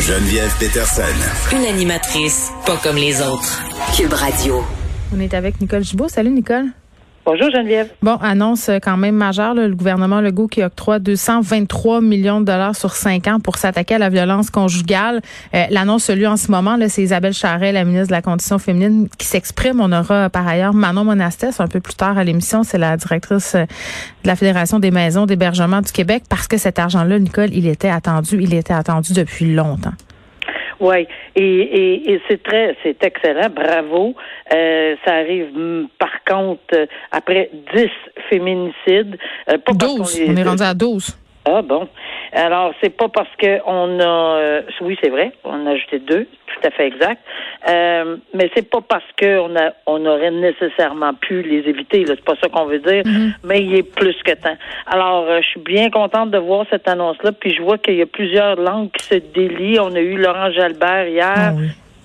Geneviève Peterson. Une animatrice pas comme les autres. Cube Radio. On est avec Nicole Gibault. Salut, Nicole. Bonjour Geneviève. Bon, annonce quand même majeure, le gouvernement Legault qui octroie 223 millions de dollars sur cinq ans pour s'attaquer à la violence conjugale. Euh, L'annonce lieu en ce moment, c'est Isabelle Charret, la ministre de la Condition féminine, qui s'exprime. On aura par ailleurs Manon Monastès un peu plus tard à l'émission. C'est la directrice euh, de la Fédération des maisons d'hébergement du Québec parce que cet argent-là, Nicole, il était attendu, il était attendu depuis longtemps. Oui, et, et, et c'est très, c'est excellent, bravo. Euh, ça arrive, mm, par contre, euh, après 10 féminicides. Euh, pas 12, on, est rendu à 12. Ah bon. Alors, c'est pas parce que on a euh, oui, c'est vrai, on a ajouté deux, tout à fait exact. Euh, mais c'est pas parce qu'on a on aurait nécessairement pu les éviter, c'est pas ça qu'on veut dire, mm-hmm. mais il est plus que temps. Alors, euh, je suis bien contente de voir cette annonce-là, puis je vois qu'il y a plusieurs langues qui se délient. On a eu Laurent Jalbert hier. Ah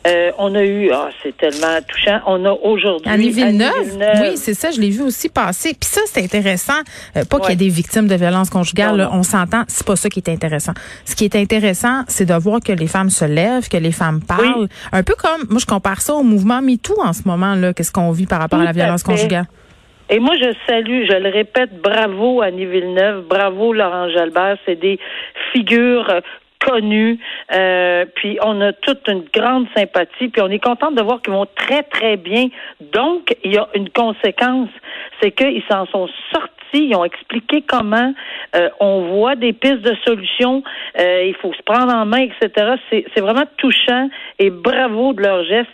euh, on a eu, ah, c'est tellement touchant. On a aujourd'hui. Annie Villeneuve. Oui, c'est ça, je l'ai vu aussi passer. Puis ça, c'est intéressant. Euh, pas qu'il y ait des victimes de violences conjugales, on s'entend. C'est pas ça qui est intéressant. Ce qui est intéressant, c'est de voir que les femmes se lèvent, que les femmes parlent. Un peu comme, moi, je compare ça au mouvement MeToo en ce moment, là. Qu'est-ce qu'on vit par rapport à la violence conjugale? Et moi, je salue, je le répète, bravo Annie Villeneuve, bravo Laurent Jalbert. C'est des figures connus. Euh, puis on a toute une grande sympathie. Puis on est content de voir qu'ils vont très, très bien. Donc, il y a une conséquence, c'est qu'ils s'en sont sortis. Ils ont expliqué comment euh, on voit des pistes de solutions. Euh, il faut se prendre en main, etc. C'est vraiment touchant et bravo de leur geste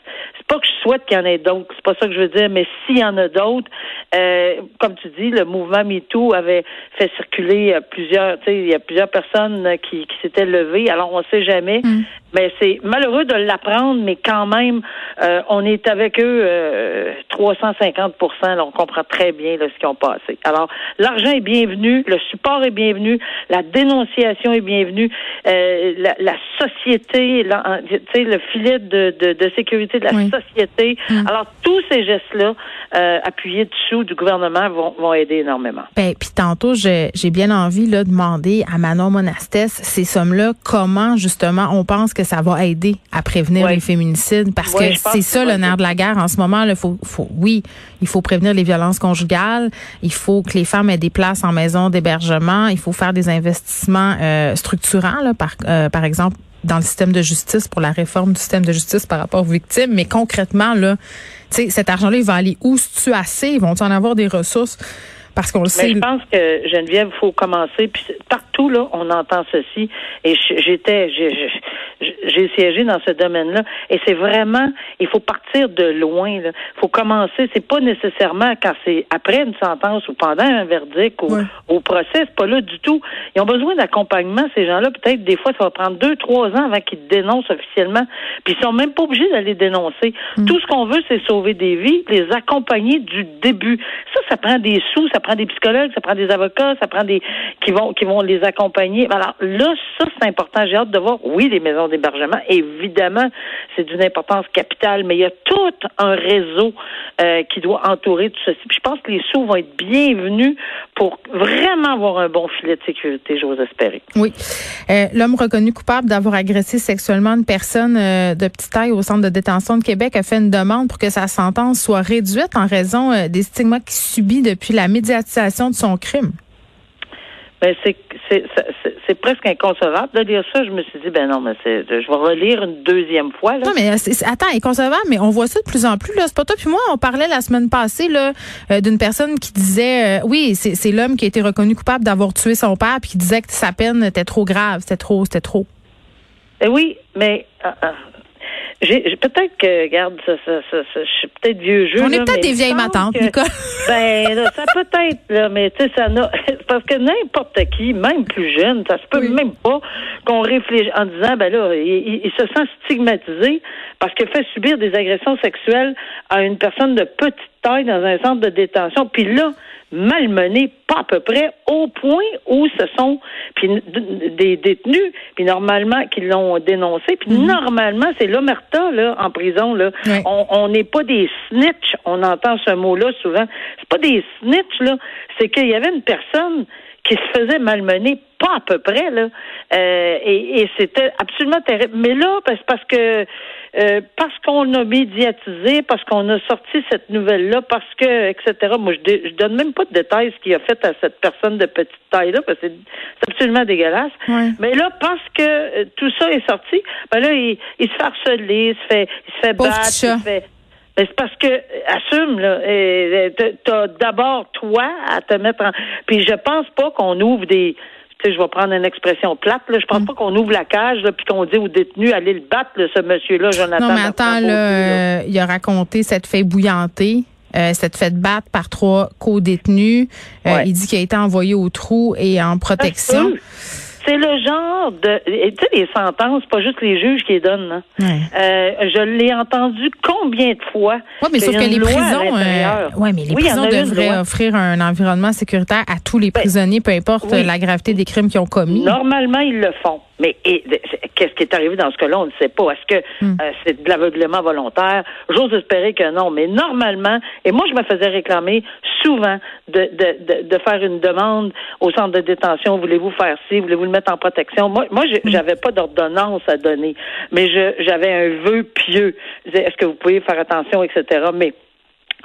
pas que je souhaite qu'il y en ait d'autres, c'est pas ça que je veux dire, mais s'il y en a d'autres, euh, comme tu dis, le mouvement MeToo avait fait circuler plusieurs, tu sais, il y a plusieurs personnes qui, qui s'étaient levées, alors on sait jamais, mm. mais c'est malheureux de l'apprendre, mais quand même, euh, on est avec eux euh, 350 là, on comprend très bien là, ce qu'ils ont passé. Alors, l'argent est bienvenu, le support est bienvenu, la dénonciation est bienvenue, euh, la, la, société, tu sais, le filet de, de, de sécurité de la société société. Mm. Alors, tous ces gestes-là, euh, appuyés dessous du gouvernement, vont, vont aider énormément. Ben, puis tantôt, j'ai bien envie là, de demander à Manon Monastès, ces sommes-là, comment justement on pense que ça va aider à prévenir les féminicides? Parce que c'est ça le nerf de la guerre en ce moment. Là, faut, faut, oui, il faut prévenir les violences conjugales. Il faut que les femmes aient des places en maison d'hébergement. Il faut faire des investissements euh, structurants, là, par, euh, par exemple dans le système de justice pour la réforme du système de justice par rapport aux victimes. Mais concrètement, là, cet argent-là, il va aller où? tu assez? Ils vont en avoir des ressources? Parce qu'on le sait. je pense que Geneviève, il faut commencer. Puis partout là, on entend ceci. Et j'étais, j'ai siégé dans ce domaine-là. Et c'est vraiment, il faut partir de loin. Il faut commencer. C'est pas nécessairement quand c'est après une sentence ou pendant un verdict ou au procès. C'est pas là du tout. Ils ont besoin d'accompagnement. Ces gens-là, peut-être des fois, ça va prendre deux, trois ans avant qu'ils dénoncent officiellement. Puis ils sont même pas obligés d'aller dénoncer. Mm. Tout ce qu'on veut, c'est sauver des vies, les accompagner du début. Ça, ça prend des sous, ça prend des psychologues, ça prend des avocats, ça prend des qui vont qui vont les accompagner. Alors là, ça c'est important. J'ai hâte de voir. Oui, les maisons d'hébergement, évidemment, c'est d'une importance capitale, mais il y a tout un réseau euh, qui doit entourer tout ceci. Puis je pense que les sous vont être bienvenus pour vraiment avoir un bon filet de sécurité, j'ose espérer. Oui. Euh, l'homme reconnu coupable d'avoir agressé sexuellement une personne euh, de petite taille au centre de détention de Québec a fait une demande pour que sa sentence soit réduite en raison des stigmas qu'il subit depuis la médiatisation de son crime? Ben c'est c'est presque inconcevable de lire ça. Je me suis dit ben non, mais c'est je vais relire une deuxième fois. Là. Non mais attends, inconcevable, mais on voit ça de plus en plus là. C'est pas toi puis moi. On parlait la semaine passée là euh, d'une personne qui disait euh, oui c'est l'homme qui a été reconnu coupable d'avoir tué son père puis qui disait que sa peine était trop grave, c'était trop, c'était trop. Eh oui, mais euh, peut-être que, regarde, ça, ça, ça, je suis peut-être vieux jeu. On est peut-être des vieilles matantes, Nicole. Ben, là, ça peut être, là, mais tu sais, ça n'a. Parce que n'importe qui, même plus jeune, ça se peut même pas qu'on réfléchisse en disant, ben là, il, se sent stigmatisé parce qu'il fait subir des agressions sexuelles à une personne de petite taille dans un centre de détention. Puis là, malmené, pas à peu près, au point où ce sont puis des détenus, puis normalement, qui l'ont dénoncé, puis mhm. normalement, c'est l'omerta, là, en prison, là. On n'est pas des snitch, on entend ce mot-là souvent. C'est pas des snitch, là, c'est qu'il y avait une personne qui se faisait malmener, pas à peu près, là. Euh, et, c'était absolument terrible. Mais là, c'est parce que euh, parce qu'on a médiatisé, parce qu'on a sorti cette nouvelle-là, parce que, etc. Moi, je, je donne même pas de détails ce qu'il a fait à cette personne de petite taille-là, parce que c'est absolument dégueulasse. Mais là, parce que euh, tout ça est sorti, ben là, il, il se fait harceler, il se fait, il se fait battre, il se fait ben, c'est parce que assume là, t'as d'abord toi à te mettre en. Puis je pense pas qu'on ouvre des. Tu sais, je vais prendre une expression plate. Là. Je pense mm. pas qu'on ouvre la cage puis qu'on dit aux détenus allez le battre, ce monsieur-là, Jonathan. Non, mais attends, là, euh, il a raconté cette fait bouillantée. Euh, cette fait battre par trois co-détenus. Euh, il dit qu'il a été envoyé au trou et en protection. C'est le genre de, tu sais, les sentences, pas juste les juges qui les donnent. Euh, je l'ai entendu combien de fois. Oui, mais sauf que les prisons, euh, ouais, mais les prisons devraient offrir un environnement sécuritaire à tous les ben, prisonniers, peu importe la gravité des crimes qu'ils ont commis. Normalement, ils le font. Mais qu'est-ce qui est arrivé dans ce cas-là? On ne sait pas. Est-ce que hmm. euh, c'est de l'aveuglement volontaire? J'ose espérer que non. Mais normalement, et moi, je me faisais réclamer souvent de, de, de, faire une demande au centre de détention. Voulez-vous faire ci? Voulez-vous le mettre en protection? Moi, moi hmm. j'avais pas d'ordonnance à donner, mais j'avais un vœu pieux. Est-ce que vous pouvez faire attention, etc. Mais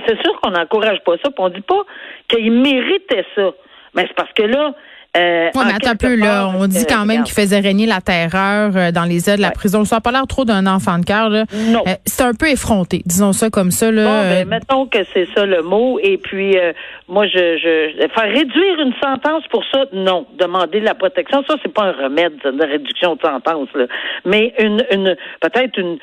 c'est sûr qu'on n'encourage pas ça, puis on dit pas qu'il méritait ça. Mais c'est parce que là, euh, mais attends un peu, là. On dit quand même qu'il faisait régner la terreur euh, dans les ailes de la prison. Ça n'a pas l'air trop d'un enfant de cœur, là. Non. Euh, c'est un peu effronté, disons ça comme ça, là. Bon, ben, mettons que c'est ça le mot. Et puis, moi, je, je, faire réduire une sentence pour ça, non. Demander de la protection, ça, c'est pas un remède, de réduction de sentence, là. Mais une, une, peut-être une,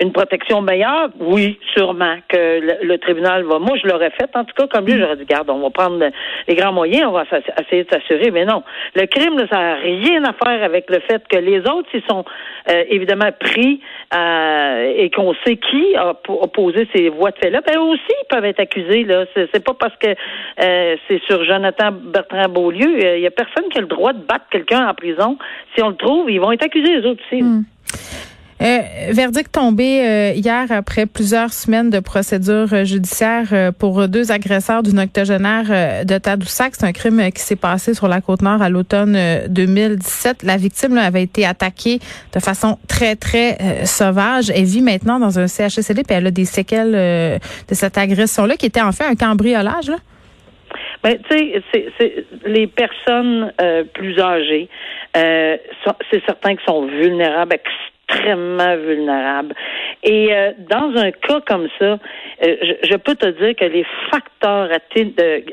une protection meilleure, oui, sûrement que le, tribunal va. Moi, je l'aurais fait, en tout cas, comme lui, j'aurais dit, garde, on va prendre les grands moyens, on va essayer de s'assurer, mais non. Le crime, ça n'a rien à faire avec le fait que les autres, ils sont euh, évidemment pris euh, et qu'on sait qui a, posé ces voies de fait-là, ben aussi, ils peuvent être accusés. Là, c'est pas parce que euh, c'est sur Jonathan Bertrand Beaulieu, il y a personne qui a le droit de battre quelqu'un en prison. Si on le trouve, ils vont être accusés les autres aussi. Hmm. Euh, verdict tombé euh, hier après plusieurs semaines de procédure euh, judiciaire pour deux agresseurs d'une octogénaire de Tadoussac. C'est un crime qui s'est passé sur la côte nord à l'automne 2017. La victime avait été attaquée de façon très très sauvage. Elle vit maintenant dans un CHSLD puis elle a des séquelles de cette agression-là qui était en fait un cambriolage. Là. Ben, tu sais, les personnes plus âgées, c'est certain qu'ils sont vulnérables, extrêmement vulnérables. Et euh, dans un cas comme ça, euh, je, peux te dire que les facteurs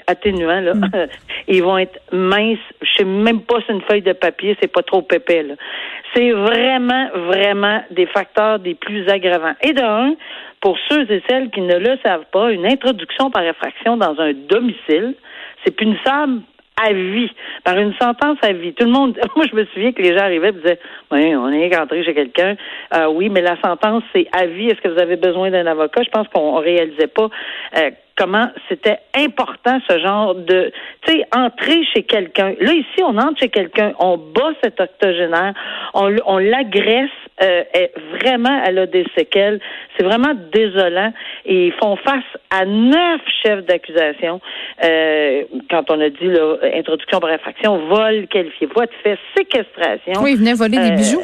atténuants, là, mm. ils vont être minces. Je sais même pas si une feuille de papier, c'est pas trop épais. C'est vraiment, vraiment des facteurs des plus aggravants. Et d'un, pour ceux et celles qui ne le savent pas, une introduction par effraction dans un domicile, c'est punissable à vie, par une sentence à vie. Tout le monde, moi je me souviens que les gens arrivaient et disaient, oui, on est rentré chez quelqu'un, euh, oui, mais la sentence c'est à vie. Est-ce que vous avez besoin d'un avocat? Je pense qu'on réalisait pas euh, comment c'était important ce genre de, tu sais, entrer chez quelqu'un. Là ici, on entre chez quelqu'un, on bat cet octogénaire, on, on l'agresse, euh, vraiment, elle a des séquelles. C'est vraiment désolant. Et ils font face à neuf chefs d'accusation. Euh, quand on a dit là, introduction par infraction, vol qualifié, voie de fait, séquestration. Oui, ils venaient voler des euh, bijoux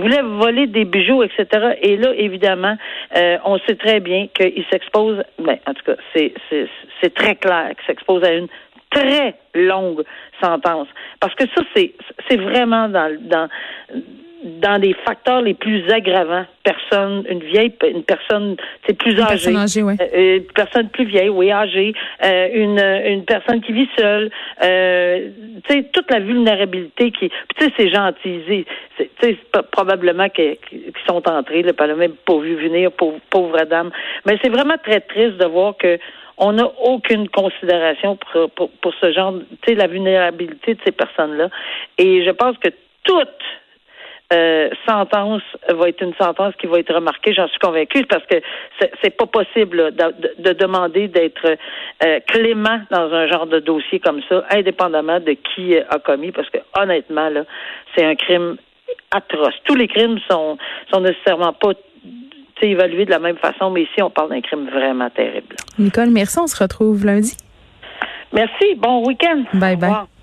voulait voler des bijoux, etc. Et là, évidemment, euh, on sait très bien qu'il s'expose, ben, en tout cas, c'est, c'est, c'est très clair qu'il s'expose à une très longue sentence. Parce que ça, c'est, c'est vraiment dans, dans, dans des facteurs les plus aggravants. Personne, une vieille, une personne, c'est plus une âgée, âgée oui. euh, une personne plus vieille, oui, âgée, euh, une une personne qui vit seule, euh, tu sais toute la vulnérabilité qui, tu sais c'est gentil, tu sais probablement que, qui sont entrés. Là, elle n'a même pas vu venir, pauvre, pauvre dame. Mais c'est vraiment très triste de voir que on n'a aucune considération pour, pour, pour ce genre, tu sais, la vulnérabilité de ces personnes-là. Et je pense que toute euh, sentence va être une sentence qui va être remarquée, j'en suis convaincue, parce que c'est pas possible de, de, demander d'être euh, clément dans un genre de dossier comme ça, indépendamment de qui a commis, parce que honnêtement, là, c'est un crime atroce. Tous les crimes sont, sont nécessairement pas évalué de la même façon, mais ici, on parle d'un crime vraiment terrible. Nicole, merci. On se retrouve lundi. Merci. Bon week-end. Bye bye.